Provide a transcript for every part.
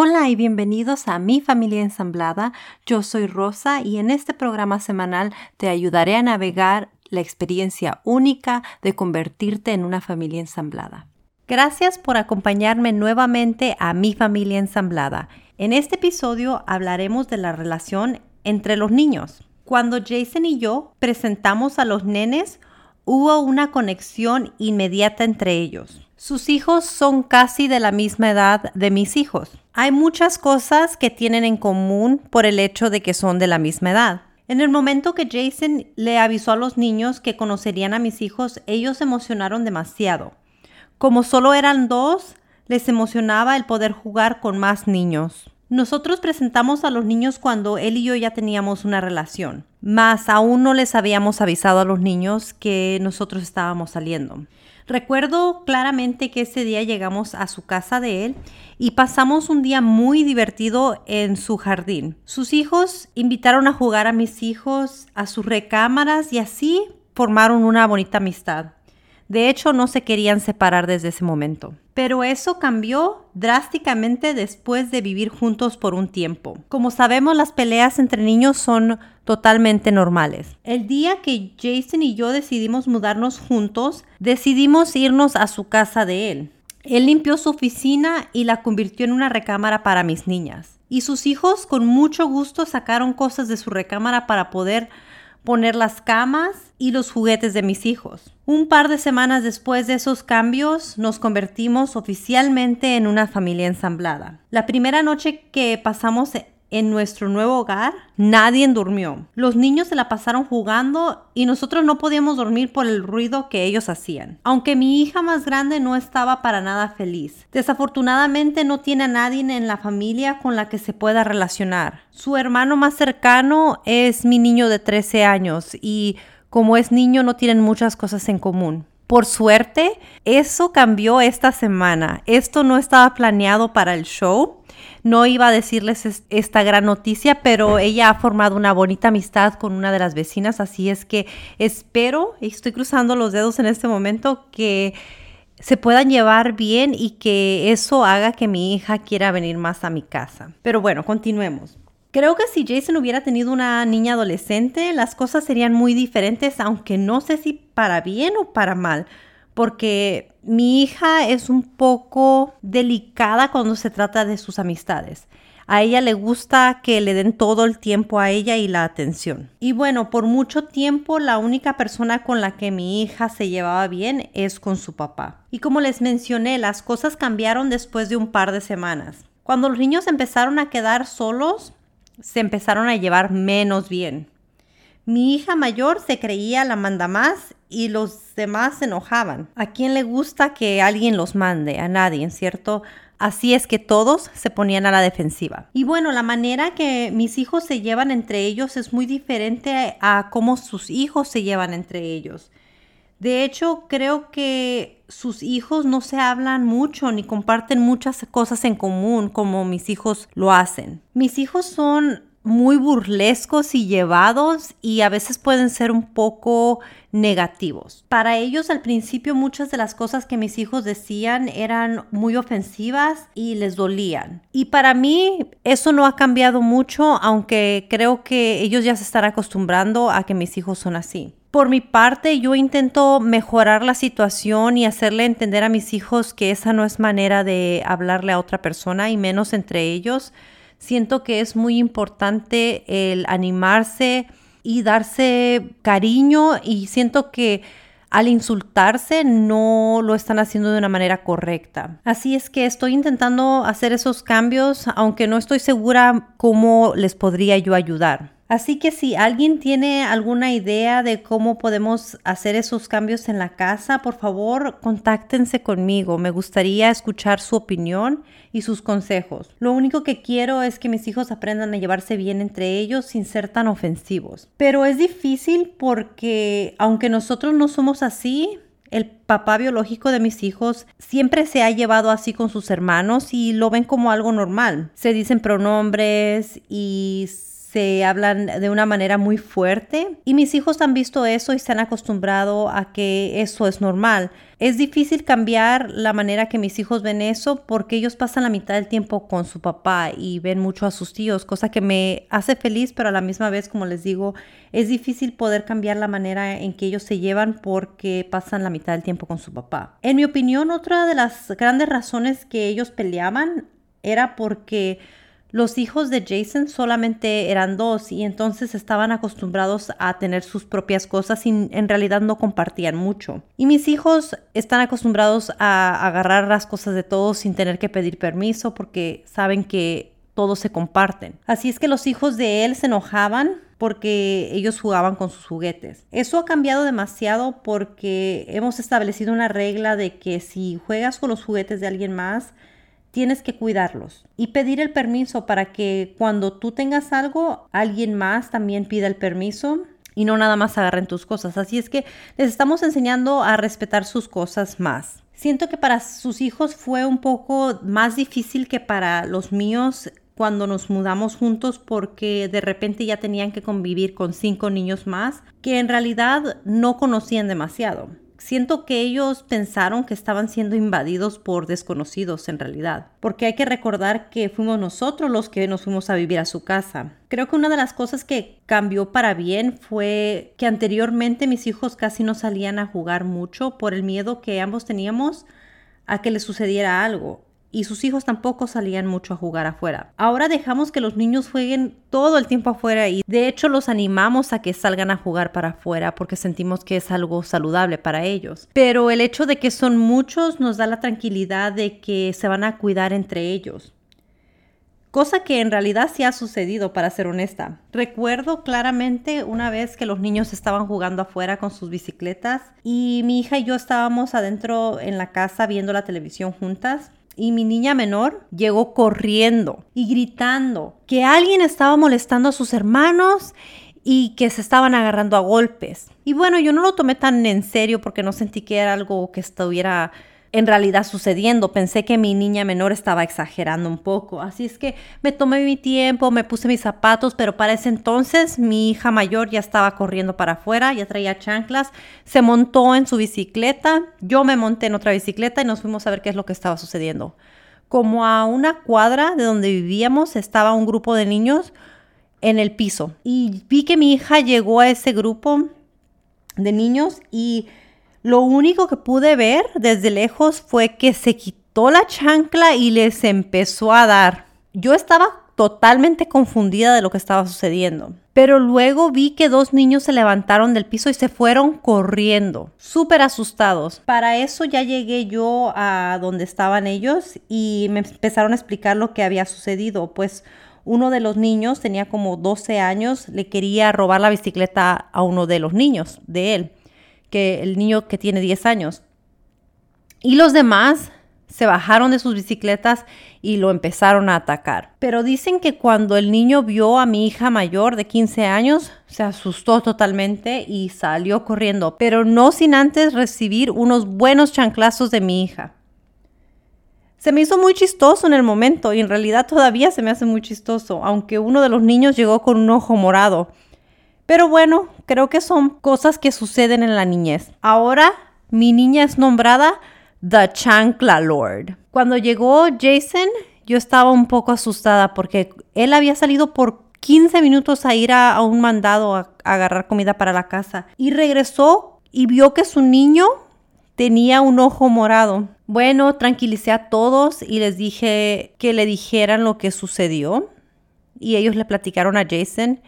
Hola y bienvenidos a Mi Familia Ensamblada. Yo soy Rosa y en este programa semanal te ayudaré a navegar la experiencia única de convertirte en una familia ensamblada. Gracias por acompañarme nuevamente a Mi Familia Ensamblada. En este episodio hablaremos de la relación entre los niños. Cuando Jason y yo presentamos a los nenes, hubo una conexión inmediata entre ellos. Sus hijos son casi de la misma edad de mis hijos. Hay muchas cosas que tienen en común por el hecho de que son de la misma edad. En el momento que Jason le avisó a los niños que conocerían a mis hijos, ellos se emocionaron demasiado. Como solo eran dos, les emocionaba el poder jugar con más niños. Nosotros presentamos a los niños cuando él y yo ya teníamos una relación, mas aún no les habíamos avisado a los niños que nosotros estábamos saliendo. Recuerdo claramente que ese día llegamos a su casa de él y pasamos un día muy divertido en su jardín. Sus hijos invitaron a jugar a mis hijos a sus recámaras y así formaron una bonita amistad. De hecho, no se querían separar desde ese momento. Pero eso cambió drásticamente después de vivir juntos por un tiempo. Como sabemos, las peleas entre niños son totalmente normales. El día que Jason y yo decidimos mudarnos juntos, decidimos irnos a su casa de él. Él limpió su oficina y la convirtió en una recámara para mis niñas. Y sus hijos con mucho gusto sacaron cosas de su recámara para poder poner las camas y los juguetes de mis hijos. Un par de semanas después de esos cambios, nos convertimos oficialmente en una familia ensamblada. La primera noche que pasamos en nuestro nuevo hogar, nadie durmió. Los niños se la pasaron jugando y nosotros no podíamos dormir por el ruido que ellos hacían. Aunque mi hija más grande no estaba para nada feliz. Desafortunadamente no tiene a nadie en la familia con la que se pueda relacionar. Su hermano más cercano es mi niño de 13 años y como es niño no tienen muchas cosas en común. Por suerte, eso cambió esta semana. Esto no estaba planeado para el show no iba a decirles esta gran noticia, pero ella ha formado una bonita amistad con una de las vecinas, así es que espero, y estoy cruzando los dedos en este momento, que se puedan llevar bien y que eso haga que mi hija quiera venir más a mi casa. Pero bueno, continuemos. Creo que si Jason hubiera tenido una niña adolescente, las cosas serían muy diferentes, aunque no sé si para bien o para mal porque mi hija es un poco delicada cuando se trata de sus amistades. A ella le gusta que le den todo el tiempo a ella y la atención. Y bueno, por mucho tiempo la única persona con la que mi hija se llevaba bien es con su papá. Y como les mencioné, las cosas cambiaron después de un par de semanas. Cuando los niños empezaron a quedar solos, se empezaron a llevar menos bien. Mi hija mayor se creía la manda más y los demás se enojaban. ¿A quién le gusta que alguien los mande? A nadie, ¿cierto? Así es que todos se ponían a la defensiva. Y bueno, la manera que mis hijos se llevan entre ellos es muy diferente a cómo sus hijos se llevan entre ellos. De hecho, creo que sus hijos no se hablan mucho ni comparten muchas cosas en común como mis hijos lo hacen. Mis hijos son muy burlescos y llevados y a veces pueden ser un poco negativos. Para ellos al principio muchas de las cosas que mis hijos decían eran muy ofensivas y les dolían. Y para mí eso no ha cambiado mucho, aunque creo que ellos ya se están acostumbrando a que mis hijos son así. Por mi parte, yo intento mejorar la situación y hacerle entender a mis hijos que esa no es manera de hablarle a otra persona y menos entre ellos siento que es muy importante el animarse y darse cariño y siento que al insultarse no lo están haciendo de una manera correcta. Así es que estoy intentando hacer esos cambios, aunque no estoy segura cómo les podría yo ayudar. Así que si alguien tiene alguna idea de cómo podemos hacer esos cambios en la casa, por favor, contáctense conmigo. Me gustaría escuchar su opinión y sus consejos. Lo único que quiero es que mis hijos aprendan a llevarse bien entre ellos sin ser tan ofensivos. Pero es difícil porque aunque nosotros no somos así, el papá biológico de mis hijos siempre se ha llevado así con sus hermanos y lo ven como algo normal. Se dicen pronombres y hablan de una manera muy fuerte y mis hijos han visto eso y se han acostumbrado a que eso es normal. Es difícil cambiar la manera que mis hijos ven eso porque ellos pasan la mitad del tiempo con su papá y ven mucho a sus tíos, cosa que me hace feliz, pero a la misma vez, como les digo, es difícil poder cambiar la manera en que ellos se llevan porque pasan la mitad del tiempo con su papá. En mi opinión, otra de las grandes razones que ellos peleaban era porque los hijos de Jason solamente eran dos y entonces estaban acostumbrados a tener sus propias cosas y en realidad no compartían mucho. Y mis hijos están acostumbrados a agarrar las cosas de todos sin tener que pedir permiso porque saben que todos se comparten. Así es que los hijos de él se enojaban porque ellos jugaban con sus juguetes. Eso ha cambiado demasiado porque hemos establecido una regla de que si juegas con los juguetes de alguien más, tienes que cuidarlos y pedir el permiso para que cuando tú tengas algo, alguien más también pida el permiso y no nada más agarren tus cosas. Así es que les estamos enseñando a respetar sus cosas más. Siento que para sus hijos fue un poco más difícil que para los míos cuando nos mudamos juntos porque de repente ya tenían que convivir con cinco niños más que en realidad no conocían demasiado siento que ellos pensaron que estaban siendo invadidos por desconocidos en realidad, porque hay que recordar que fuimos nosotros los que nos fuimos a vivir a su casa. Creo que una de las cosas que cambió para bien fue que anteriormente mis hijos casi no salían a jugar mucho por el miedo que ambos teníamos a que les sucediera algo y sus hijos tampoco salían mucho a jugar afuera. Ahora dejamos que los niños jueguen todo el tiempo afuera y de hecho los animamos a que salgan a jugar para afuera porque sentimos que es algo saludable para ellos. Pero el hecho de que son muchos nos da la tranquilidad de que se van a cuidar entre ellos. Cosa que en realidad sí ha sucedido, para ser honesta. Recuerdo claramente una vez que los niños estaban jugando afuera con sus bicicletas y mi hija y yo estábamos adentro en la casa viendo la televisión juntas y mi niña menor llegó corriendo y gritando que alguien estaba molestando a sus hermanos y que se estaban agarrando a golpes. Y bueno, yo no lo tomé tan en serio porque no sentí que era algo que estuviera en realidad sucediendo. Pensé que mi niña menor estaba exagerando un poco. Así es que me tomé mi tiempo, me puse mis zapatos, pero para ese entonces mi hija mayor ya estaba corriendo para afuera, ya traía chanclas, se montó en su bicicleta, yo me monté en otra bicicleta y nos fuimos a ver qué es lo que estaba sucediendo. Como a una cuadra de donde vivíamos estaba un grupo de niños en el piso y vi que mi hija llegó a ese grupo de niños y lo único que pude ver desde lejos fue que se quitó la chancla y les empezó a dar. Yo estaba totalmente confundida de lo que estaba sucediendo. Pero luego vi que dos niños se levantaron del piso y se fueron corriendo, súper asustados. Para eso ya llegué yo a donde estaban ellos y me empezaron a explicar lo que había sucedido. Pues uno de los niños tenía como 12 años, le quería robar la bicicleta a uno de los niños de él que el niño que tiene 10 años. Y los demás se bajaron de sus bicicletas y lo empezaron a atacar. Pero dicen que cuando el niño vio a mi hija mayor de 15 años, se asustó totalmente y salió corriendo, pero no sin antes recibir unos buenos chanclazos de mi hija. Se me hizo muy chistoso en el momento y en realidad todavía se me hace muy chistoso, aunque uno de los niños llegó con un ojo morado. Pero bueno, creo que son cosas que suceden en la niñez. Ahora mi niña es nombrada The Chancla Lord. Cuando llegó Jason, yo estaba un poco asustada porque él había salido por 15 minutos a ir a, un mandado a, a agarrar comida para la casa y regresó y vio que su niño tenía un ojo morado. Bueno, tranquilicé a todos y les dije que le dijeran lo que sucedió y ellos le platicaron a Jason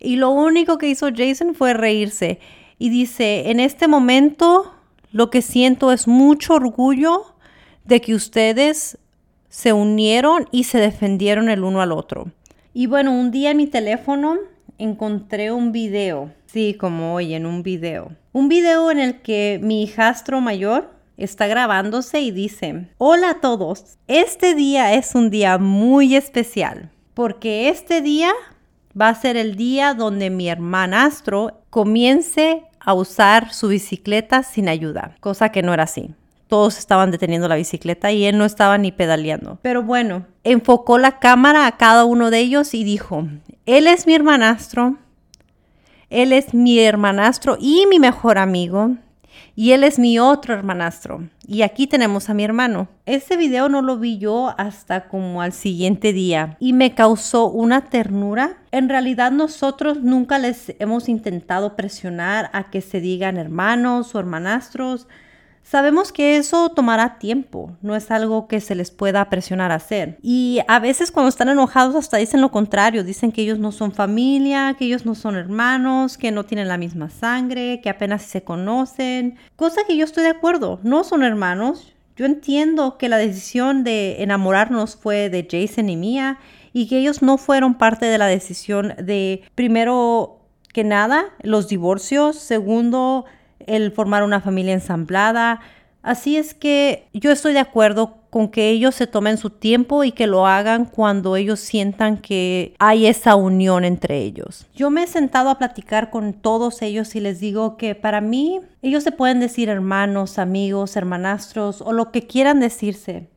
y lo único que hizo Jason fue reírse. Y dice, en este momento lo que siento es mucho orgullo de que ustedes se unieron y se defendieron el uno al otro. Y bueno, un día en mi teléfono encontré un video, sí, como hoy en un video. Un video en el que mi hijastro mayor está grabándose y dice, hola a todos, este día es un día muy especial porque este día va a ser el día donde mi hermanastro comience a usar su bicicleta sin ayuda, cosa que no era así. todos estaban deteniendo la bicicleta y él no estaba ni pedaleando. Pero bueno, enfocó la cámara a cada uno de ellos y dijo, él es mi hermanastro, él es mi hermanastro y mi mejor amigo y él es mi otro hermanastro. Y aquí tenemos a mi hermano. Este video no lo vi yo hasta como al siguiente día y me causó una ternura. En realidad nosotros nunca les hemos intentado presionar a que se digan hermanos o hermanastros. Sabemos que eso tomará tiempo, no es algo que se les pueda presionar a hacer. Y a veces cuando están enojados hasta dicen lo contrario, dicen que ellos no son familia, que ellos no son hermanos, que no tienen la misma sangre, que apenas se conocen, cosa que yo estoy de acuerdo, no son hermanos. Yo entiendo que la decisión de enamorarnos fue de Jason y mía y que ellos no fueron parte de la decisión de, primero que nada, los divorcios, segundo, el formar una familia ensamblada. Así es que yo estoy de acuerdo con que ellos se tomen su tiempo y que lo hagan cuando ellos sientan que hay esa unión entre ellos. Yo me he sentado a platicar con todos ellos y les digo que para mí ellos se pueden decir hermanos, amigos, hermanastros o lo que quieran decirse.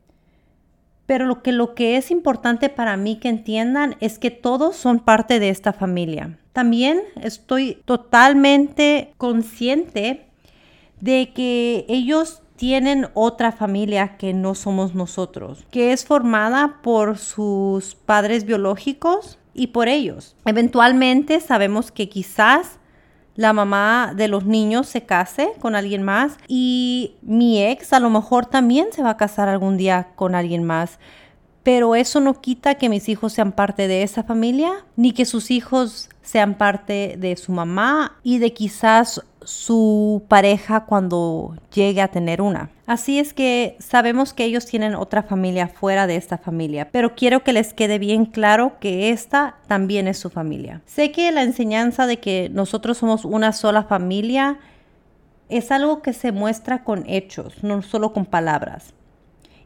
Pero lo que, lo que es importante para mí que entiendan es que todos son parte de esta familia. También estoy totalmente consciente de que ellos tienen otra familia que no somos nosotros, que es formada por sus padres biológicos y por ellos. Eventualmente sabemos que quizás la mamá de los niños se case con alguien más y mi ex a lo mejor también se va a casar algún día con alguien más. Pero eso no quita que mis hijos sean parte de esa familia, ni que sus hijos sean parte de su mamá y de quizás su pareja cuando llegue a tener una. Así es que sabemos que ellos tienen otra familia fuera de esta familia, pero quiero que les quede bien claro que esta también es su familia. Sé que la enseñanza de que nosotros somos una sola familia es algo que se muestra con hechos, no solo con palabras.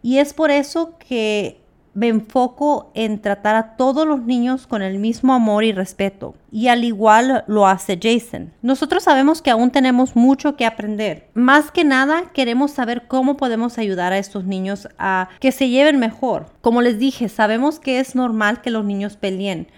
Y es por eso que me enfoco en tratar a todos los niños con el mismo amor y respeto. Y al igual lo hace Jason. Nosotros sabemos que aún tenemos mucho que aprender. Más que nada queremos saber cómo podemos ayudar a estos niños a que se lleven mejor. Como les dije, sabemos que es normal que los niños peleen.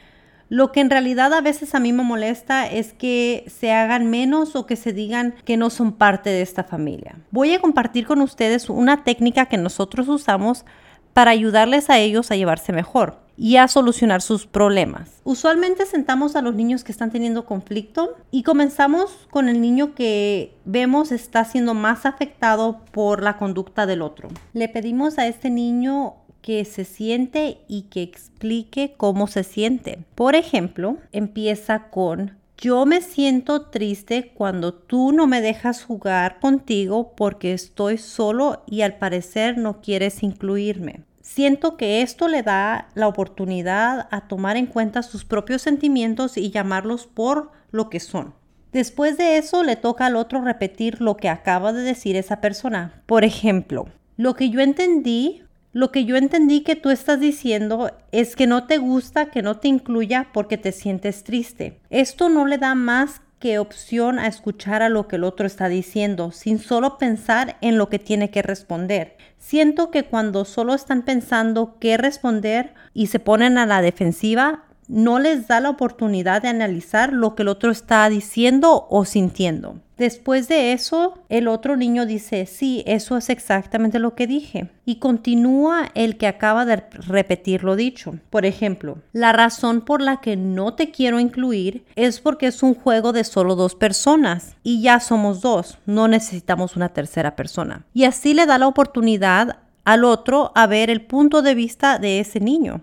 Lo que en realidad a veces a mí me molesta es que se hagan menos o que se digan que no son parte de esta familia. Voy a compartir con ustedes una técnica que nosotros usamos para ayudarles a ellos a llevarse mejor y a solucionar sus problemas. Usualmente sentamos a los niños que están teniendo conflicto y comenzamos con el niño que vemos está siendo más afectado por la conducta del otro. Le pedimos a este niño que se siente y que explique cómo se siente. Por ejemplo, empieza con yo me siento triste cuando tú no me dejas jugar contigo porque estoy solo y al parecer no quieres incluirme. Siento que esto le da la oportunidad a tomar en cuenta sus propios sentimientos y llamarlos por lo que son. Después de eso le toca al otro repetir lo que acaba de decir esa persona. Por ejemplo, lo que yo entendí lo que yo entendí que tú estás diciendo es que no te gusta que no te incluya porque te sientes triste. Esto no le da más que opción a escuchar a lo que el otro está diciendo, sin solo pensar en lo que tiene que responder. Siento que cuando solo están pensando qué responder y se ponen a la defensiva, no les da la oportunidad de analizar lo que el otro está diciendo o sintiendo. Después de eso, el otro niño dice, sí, eso es exactamente lo que dije. Y continúa el que acaba de repetir lo dicho. Por ejemplo, la razón por la que no te quiero incluir es porque es un juego de solo dos personas y ya somos dos, no necesitamos una tercera persona. Y así le da la oportunidad al otro a ver el punto de vista de ese niño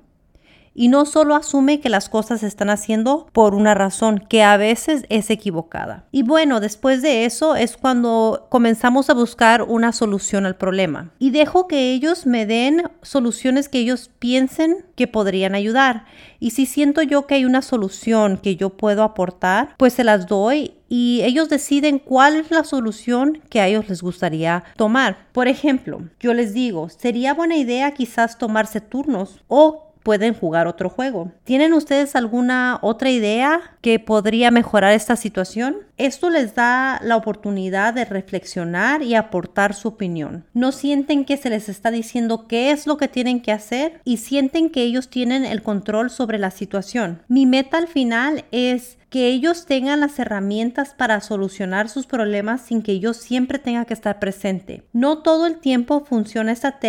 y no solo asume que las cosas se están haciendo por una razón que a veces es equivocada. Y bueno, después de eso es cuando comenzamos a buscar una solución al problema y dejo que ellos me den soluciones que ellos piensen que podrían ayudar. Y si siento yo que hay una solución que yo puedo aportar, pues se las doy y ellos deciden cuál es la solución que a ellos les gustaría tomar. Por ejemplo, yo les digo, sería buena idea quizás tomarse turnos o pueden jugar otro juego. ¿Tienen ustedes alguna otra idea que podría mejorar esta situación? Esto les da la oportunidad de reflexionar y aportar su opinión. No sienten que se les está diciendo qué es lo que tienen que hacer y sienten que ellos tienen el control sobre la situación. Mi meta al final es que ellos tengan las herramientas para solucionar sus problemas sin que yo siempre tenga que estar presente. No todo el tiempo funciona esta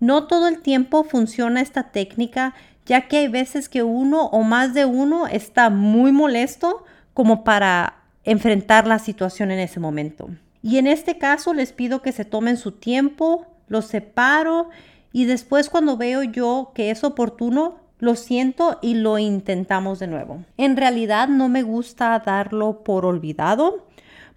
no todo el tiempo funciona esta técnica, ya que hay veces que uno o más de uno está muy molesto como para enfrentar la situación en ese momento. Y en este caso les pido que se tomen su tiempo, los separo y después cuando veo yo que es oportuno, lo siento y lo intentamos de nuevo. En realidad no me gusta darlo por olvidado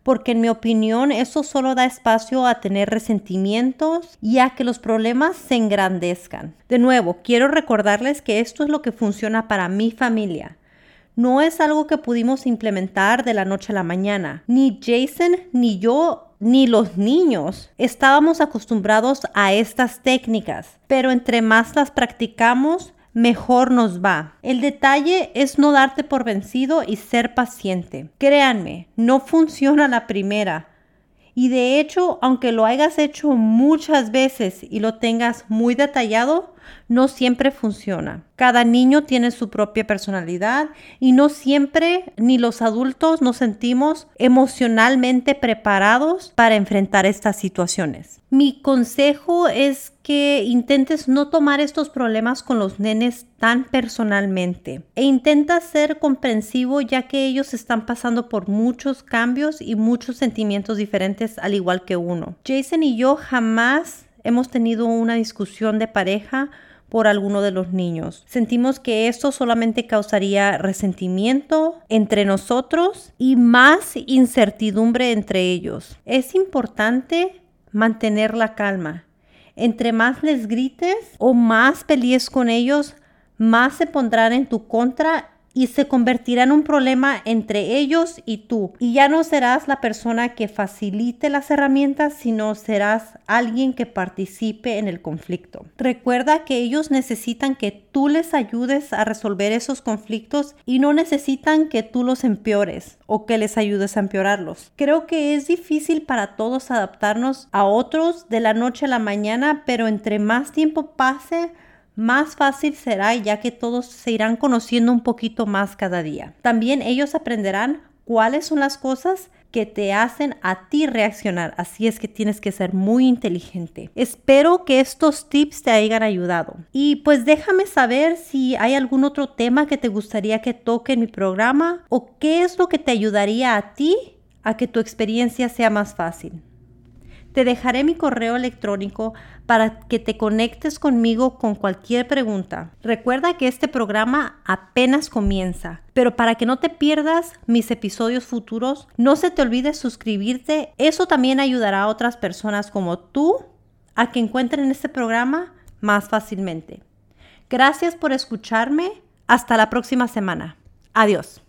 porque en mi opinión eso solo da espacio a tener resentimientos y a que los problemas se engrandezcan. De nuevo, quiero recordarles que esto es lo que funciona para mi familia. No es algo que pudimos implementar de la noche a la mañana. Ni Jason ni yo ni los niños estábamos acostumbrados a estas técnicas, pero entre más las practicamos, mejor nos va. El detalle es no darte por vencido y ser paciente. Créanme, no funciona la primera. Y de hecho, aunque lo hayas hecho muchas veces y lo tengas muy detallado, no siempre funciona. Cada niño tiene su propia personalidad y no siempre ni los adultos nos sentimos emocionalmente preparados para enfrentar estas situaciones. Mi consejo es que intentes no tomar estos problemas con los nenes tan personalmente e intenta ser comprensivo ya que ellos están pasando por muchos cambios y muchos sentimientos diferentes al igual que uno. Jason y yo jamás hemos tenido una discusión de pareja por alguno de los niños. Sentimos que esto solamente causaría resentimiento entre nosotros y más incertidumbre entre ellos. Es importante mantener la calma. Entre más les grites o más pelees con ellos, más se pondrán en tu contra y se convertirá en un problema entre ellos y tú. Y ya no serás la persona que facilite las herramientas, sino serás alguien que participe en el conflicto. Recuerda que ellos necesitan que tú les ayudes a resolver esos conflictos y no necesitan que tú los empeores o que les ayudes a empeorarlos. Creo que es difícil para todos adaptarnos a otros de la noche a la mañana, pero entre más tiempo pase, más fácil será ya que todos se irán conociendo un poquito más cada día. También ellos aprenderán cuáles son las cosas que te hacen a ti reaccionar. Así es que tienes que ser muy inteligente. Espero que estos tips te hayan ayudado. Y pues déjame saber si hay algún otro tema que te gustaría que toque en mi programa o qué es lo que te ayudaría a ti a que tu experiencia sea más fácil. Te dejaré mi correo electrónico para que te conectes conmigo con cualquier pregunta. Recuerda que este programa apenas comienza, pero para que no te pierdas mis episodios futuros, no se te olvide suscribirte. Eso también ayudará a otras personas como tú a que encuentren este programa más fácilmente. Gracias por escucharme. Hasta la próxima semana. Adiós.